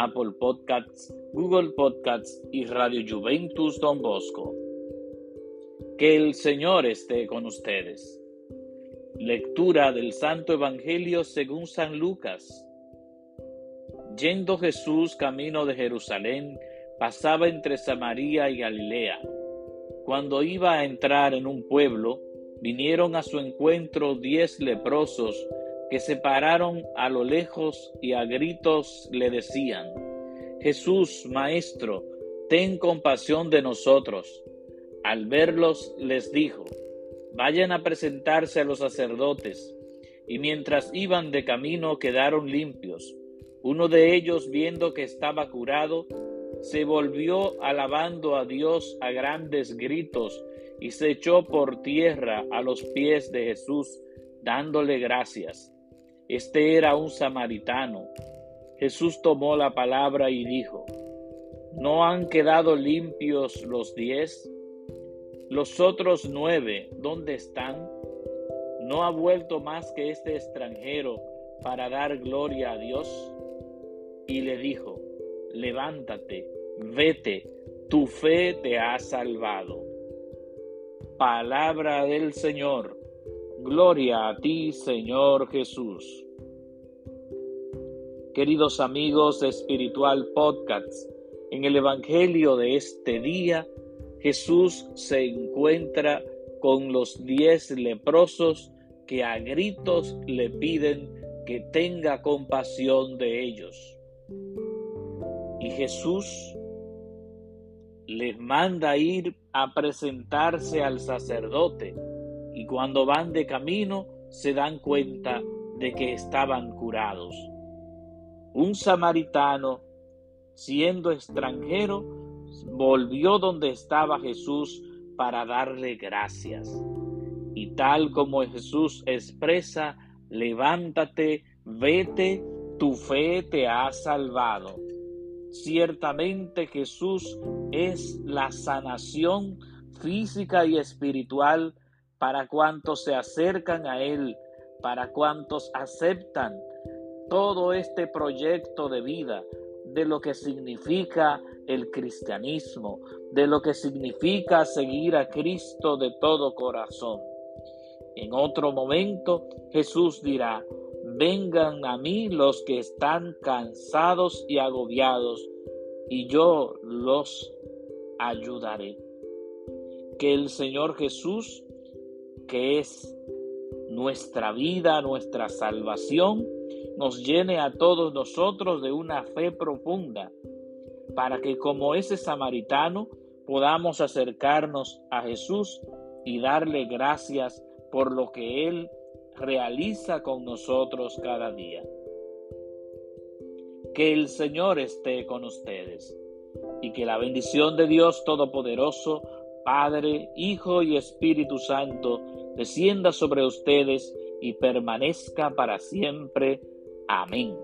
Apple Podcasts, Google Podcasts y Radio Juventus Don Bosco. Que el Señor esté con ustedes. Lectura del Santo Evangelio según San Lucas. Yendo Jesús camino de Jerusalén, pasaba entre Samaria y Galilea. Cuando iba a entrar en un pueblo, vinieron a su encuentro diez leprosos que se pararon a lo lejos y a gritos le decían, Jesús, Maestro, ten compasión de nosotros. Al verlos les dijo, vayan a presentarse a los sacerdotes. Y mientras iban de camino quedaron limpios. Uno de ellos, viendo que estaba curado, se volvió alabando a Dios a grandes gritos y se echó por tierra a los pies de Jesús, dándole gracias. Este era un samaritano. Jesús tomó la palabra y dijo, ¿no han quedado limpios los diez? Los otros nueve, ¿dónde están? ¿No ha vuelto más que este extranjero para dar gloria a Dios? Y le dijo, levántate, vete, tu fe te ha salvado. Palabra del Señor. Gloria a ti, Señor Jesús. Queridos amigos de Espiritual Podcast, en el Evangelio de este día, Jesús se encuentra con los diez leprosos que a gritos le piden que tenga compasión de ellos. Y Jesús les manda ir a presentarse al sacerdote y cuando van de camino se dan cuenta de que estaban curados. Un samaritano, siendo extranjero, volvió donde estaba Jesús para darle gracias. Y tal como Jesús expresa, levántate, vete, tu fe te ha salvado. Ciertamente Jesús es la sanación física y espiritual para cuantos se acercan a Él, para cuantos aceptan todo este proyecto de vida, de lo que significa el cristianismo, de lo que significa seguir a Cristo de todo corazón. En otro momento Jesús dirá, vengan a mí los que están cansados y agobiados, y yo los ayudaré. Que el Señor Jesús, que es nuestra vida, nuestra salvación, nos llene a todos nosotros de una fe profunda, para que como ese samaritano podamos acercarnos a Jesús y darle gracias por lo que Él realiza con nosotros cada día. Que el Señor esté con ustedes y que la bendición de Dios Todopoderoso, Padre, Hijo y Espíritu Santo, descienda sobre ustedes y permanezca para siempre. Amén.